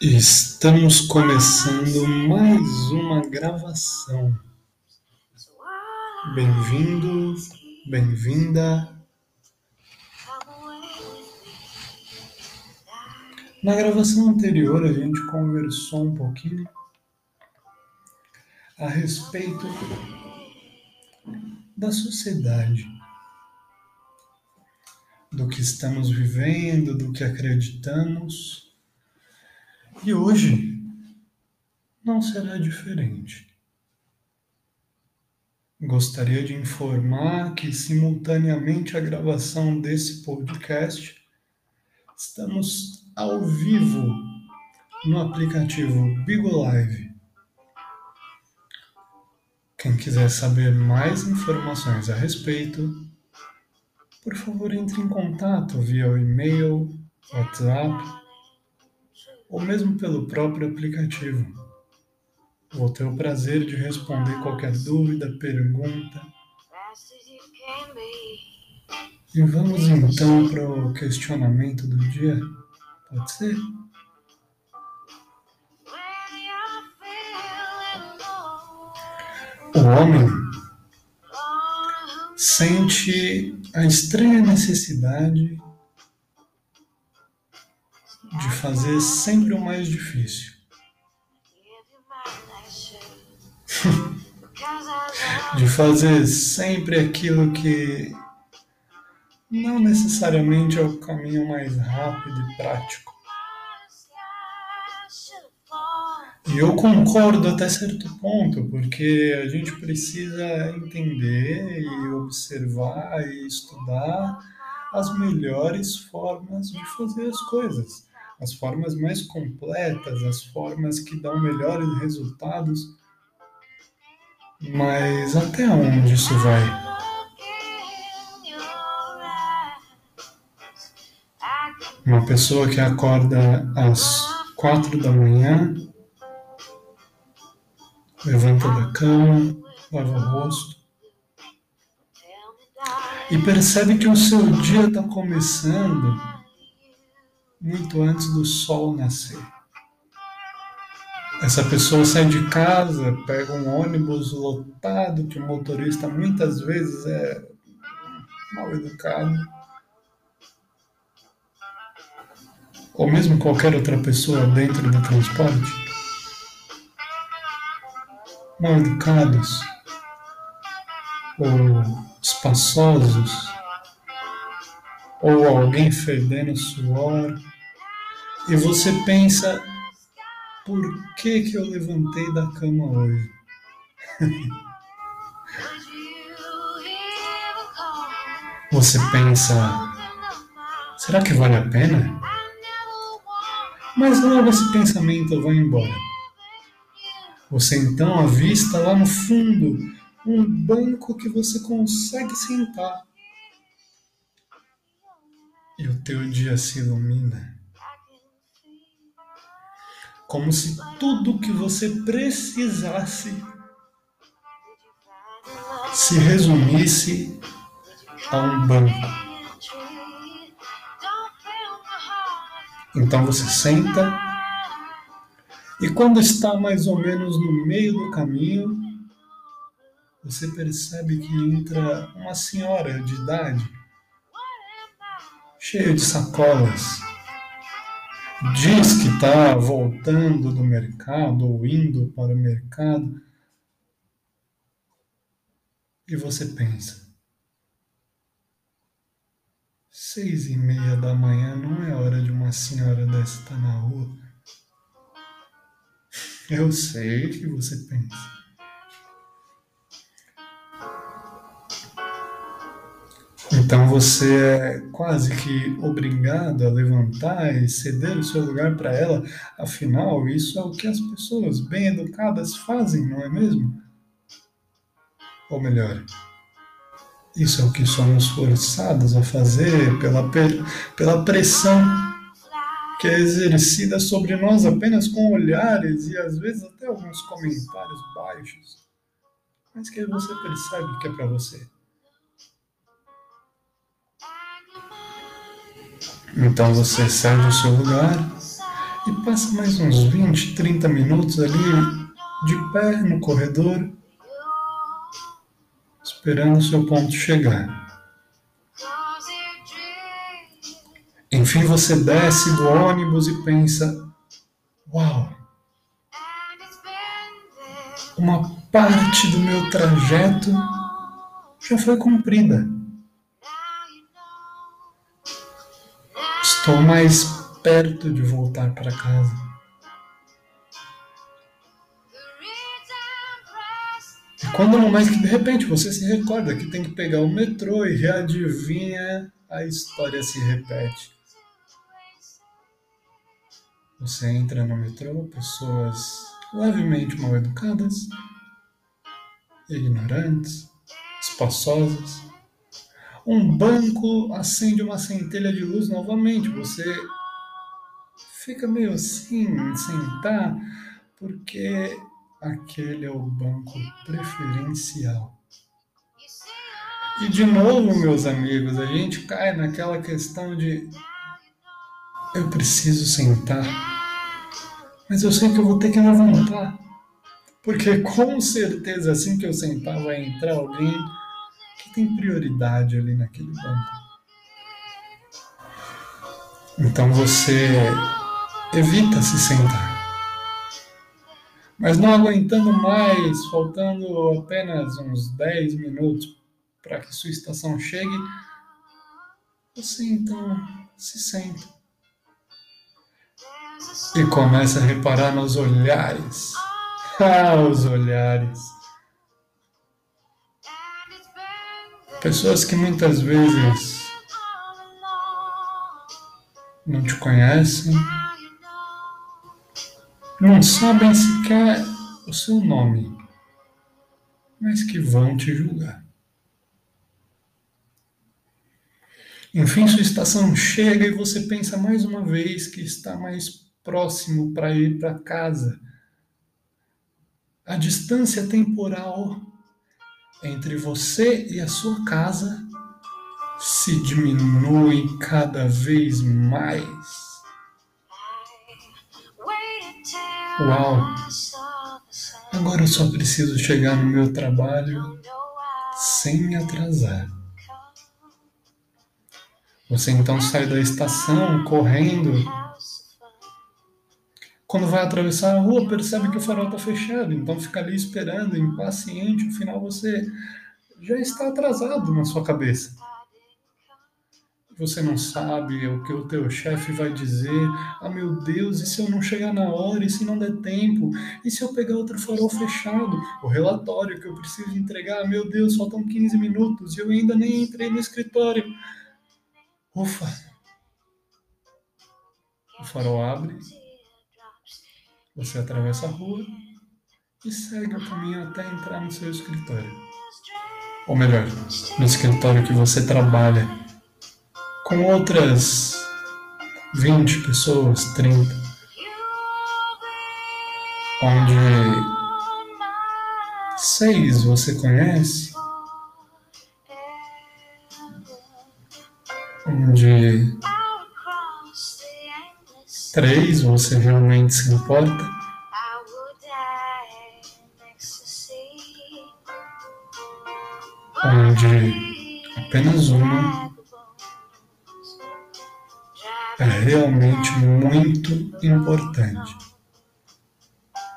Estamos começando mais uma gravação. Bem-vindo, bem-vinda. Na gravação anterior, a gente conversou um pouquinho a respeito da sociedade, do que estamos vivendo, do que acreditamos e hoje não será diferente. Gostaria de informar que, simultaneamente à gravação desse podcast, estamos ao vivo no aplicativo Bigo Live. Quem quiser saber mais informações a respeito, por favor entre em contato via o e-mail, WhatsApp ou mesmo pelo próprio aplicativo. Vou ter o prazer de responder qualquer dúvida, pergunta. E vamos então para o questionamento do dia. Pode ser? O homem sente a estranha necessidade de fazer sempre o mais difícil. de fazer sempre aquilo que não necessariamente é o caminho mais rápido e prático. E eu concordo até certo ponto, porque a gente precisa entender e observar e estudar as melhores formas de fazer as coisas as formas mais completas, as formas que dão melhores resultados. Mas até onde isso vai? Uma pessoa que acorda às quatro da manhã, levanta da cama, lava o rosto e percebe que o seu dia está começando muito antes do sol nascer. Essa pessoa sai de casa, pega um ônibus lotado, que o motorista muitas vezes é mal educado. Ou mesmo qualquer outra pessoa dentro do transporte. Mal educados. Ou espaçosos. Ou alguém fedendo suor e você pensa, por que que eu levantei da cama hoje? você pensa, será que vale a pena? Mas logo esse pensamento vai embora. Você então avista lá no fundo um banco que você consegue sentar. E o teu dia se ilumina como se tudo que você precisasse se resumisse a um banco. Então você senta e quando está mais ou menos no meio do caminho, você percebe que entra uma senhora de idade, cheia de sacolas, diz que está voltando do mercado ou indo para o mercado, e você pensa, seis e meia da manhã não é hora de uma senhora dessa estar na rua. Eu sei que você pensa. Então você é quase que obrigado a levantar e ceder o seu lugar para ela, afinal, isso é o que as pessoas bem educadas fazem, não é mesmo? Ou melhor, isso é o que somos forçados a fazer pela, pela pressão que é exercida sobre nós apenas com olhares e às vezes até alguns comentários baixos, mas que você percebe que é para você. Então você sai do seu lugar e passa mais uns 20, 30 minutos ali de pé no corredor, esperando o seu ponto chegar. Enfim, você desce do ônibus e pensa: Uau! Uma parte do meu trajeto já foi cumprida. Estou mais perto de voltar para casa. E quando não mais que de repente você se recorda que tem que pegar o metrô e adivinha, a história se repete. Você entra no metrô, pessoas levemente mal educadas, ignorantes, espaçosas. Um banco acende uma centelha de luz novamente. Você fica meio assim sentar, porque aquele é o banco preferencial. E de novo, meus amigos, a gente cai naquela questão de eu preciso sentar, mas eu sei que eu vou ter que levantar, porque com certeza assim que eu sentar vai entrar alguém que tem prioridade ali naquele banco. Então você evita se sentar. Mas não aguentando mais, faltando apenas uns 10 minutos para que sua estação chegue, você então se senta e começa a reparar nos olhares. Ah, os olhares. Pessoas que muitas vezes não te conhecem, não sabem sequer o seu nome, mas que vão te julgar. Enfim, sua estação chega e você pensa mais uma vez que está mais próximo para ir para casa. A distância temporal entre você e a sua casa se diminui cada vez mais. Uau! Agora eu só preciso chegar no meu trabalho sem me atrasar. Você então sai da estação correndo. Quando vai atravessar a rua, percebe que o farol está fechado, então fica ali esperando, impaciente. No final, você já está atrasado na sua cabeça você não sabe o que o teu chefe vai dizer. Ah, meu Deus, e se eu não chegar na hora? E se não der tempo? E se eu pegar outro farol fechado? O relatório que eu preciso entregar? Meu Deus, faltam 15 minutos e eu ainda nem entrei no escritório. Ufa! O farol abre, você atravessa a rua e segue o caminho até entrar no seu escritório. Ou melhor, no escritório que você trabalha com outras 20 pessoas, 30, onde seis você conhece, onde três você realmente se importa. Onde apenas uma é realmente muito importante.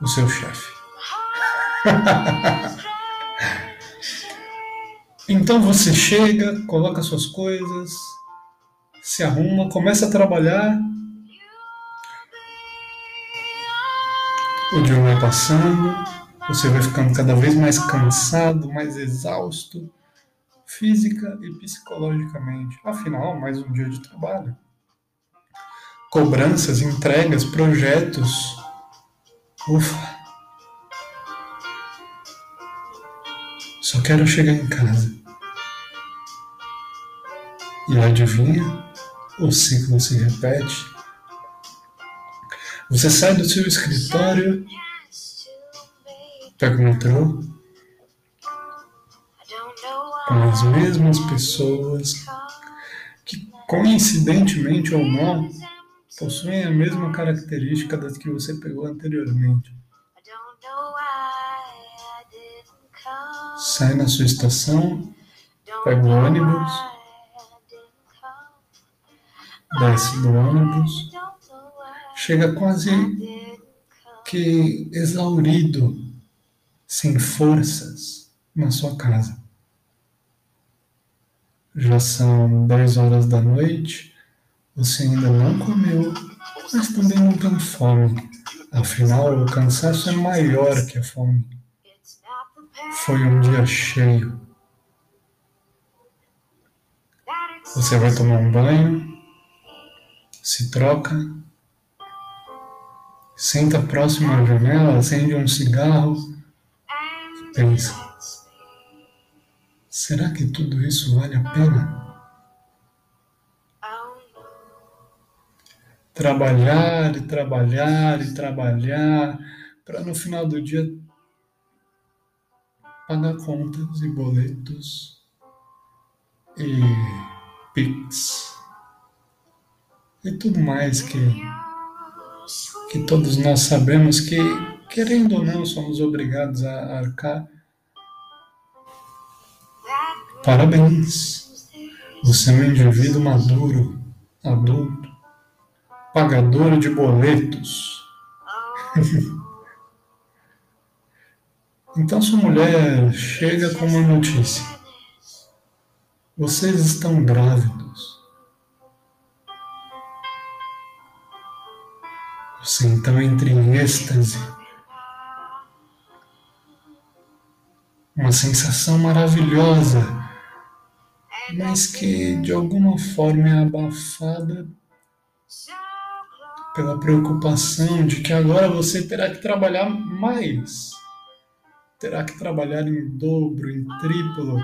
O seu chefe. então você chega, coloca suas coisas, se arruma, começa a trabalhar. O dia vai passando, você vai ficando cada vez mais cansado, mais exausto, física e psicologicamente. Afinal, mais um dia de trabalho cobranças, entregas, projetos. Ufa. Só quero chegar em casa. E adivinha? O ciclo se repete. Você sai do seu escritório, pega o metrô, com as mesmas pessoas. Que coincidentemente ou não, possuem a mesma característica das que você pegou anteriormente. Sai na sua estação, pega o ônibus, desce do ônibus, chega quase que exaurido, sem forças, na sua casa. Já são 10 horas da noite, você ainda não comeu, mas também não tem fome. Afinal, o cansaço é maior que a fome. Foi um dia cheio. Você vai tomar um banho, se troca, senta próximo à janela, acende um cigarro. E pensa: será que tudo isso vale a pena? Trabalhar e trabalhar e trabalhar para no final do dia pagar contas e boletos e Pix. E tudo mais que, que todos nós sabemos que, querendo ou não, somos obrigados a arcar. Parabéns! Você é um indivíduo maduro, adulto, pagador de boletos. Então sua mulher chega com uma notícia. Vocês estão grávidos. Você então entra em êxtase. Uma sensação maravilhosa, mas que de alguma forma é abafada pela preocupação de que agora você terá que trabalhar mais terá que trabalhar em dobro, em triplo,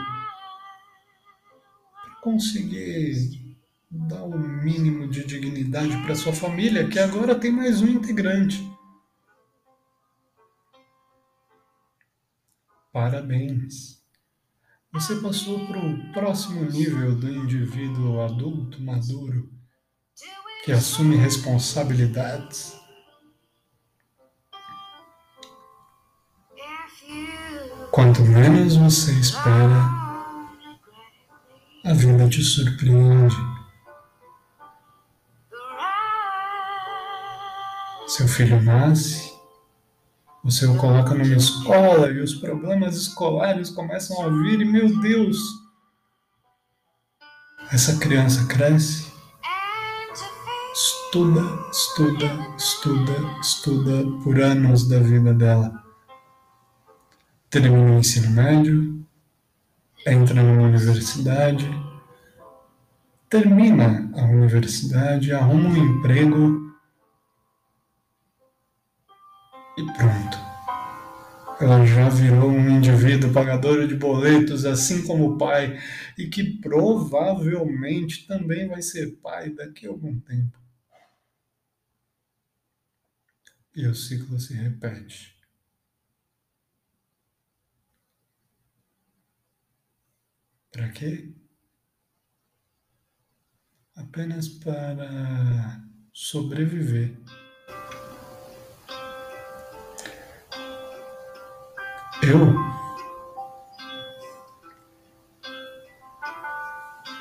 para conseguir dar o mínimo de dignidade para sua família, que agora tem mais um integrante. Parabéns! Você passou para o próximo nível do indivíduo adulto, maduro, que assume responsabilidades Quanto menos você espera, a vida te surpreende. Seu filho nasce, você o coloca numa escola e os problemas escolares começam a vir, e meu Deus, essa criança cresce, estuda, estuda, estuda, estuda por anos da vida dela. Termina o ensino médio, entra numa universidade, termina a universidade, arruma um emprego e pronto. Ela já virou um indivíduo pagador de boletos, assim como o pai, e que provavelmente também vai ser pai daqui a algum tempo. E o ciclo se repete. Para quê? Apenas para sobreviver. Eu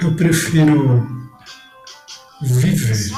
eu prefiro viver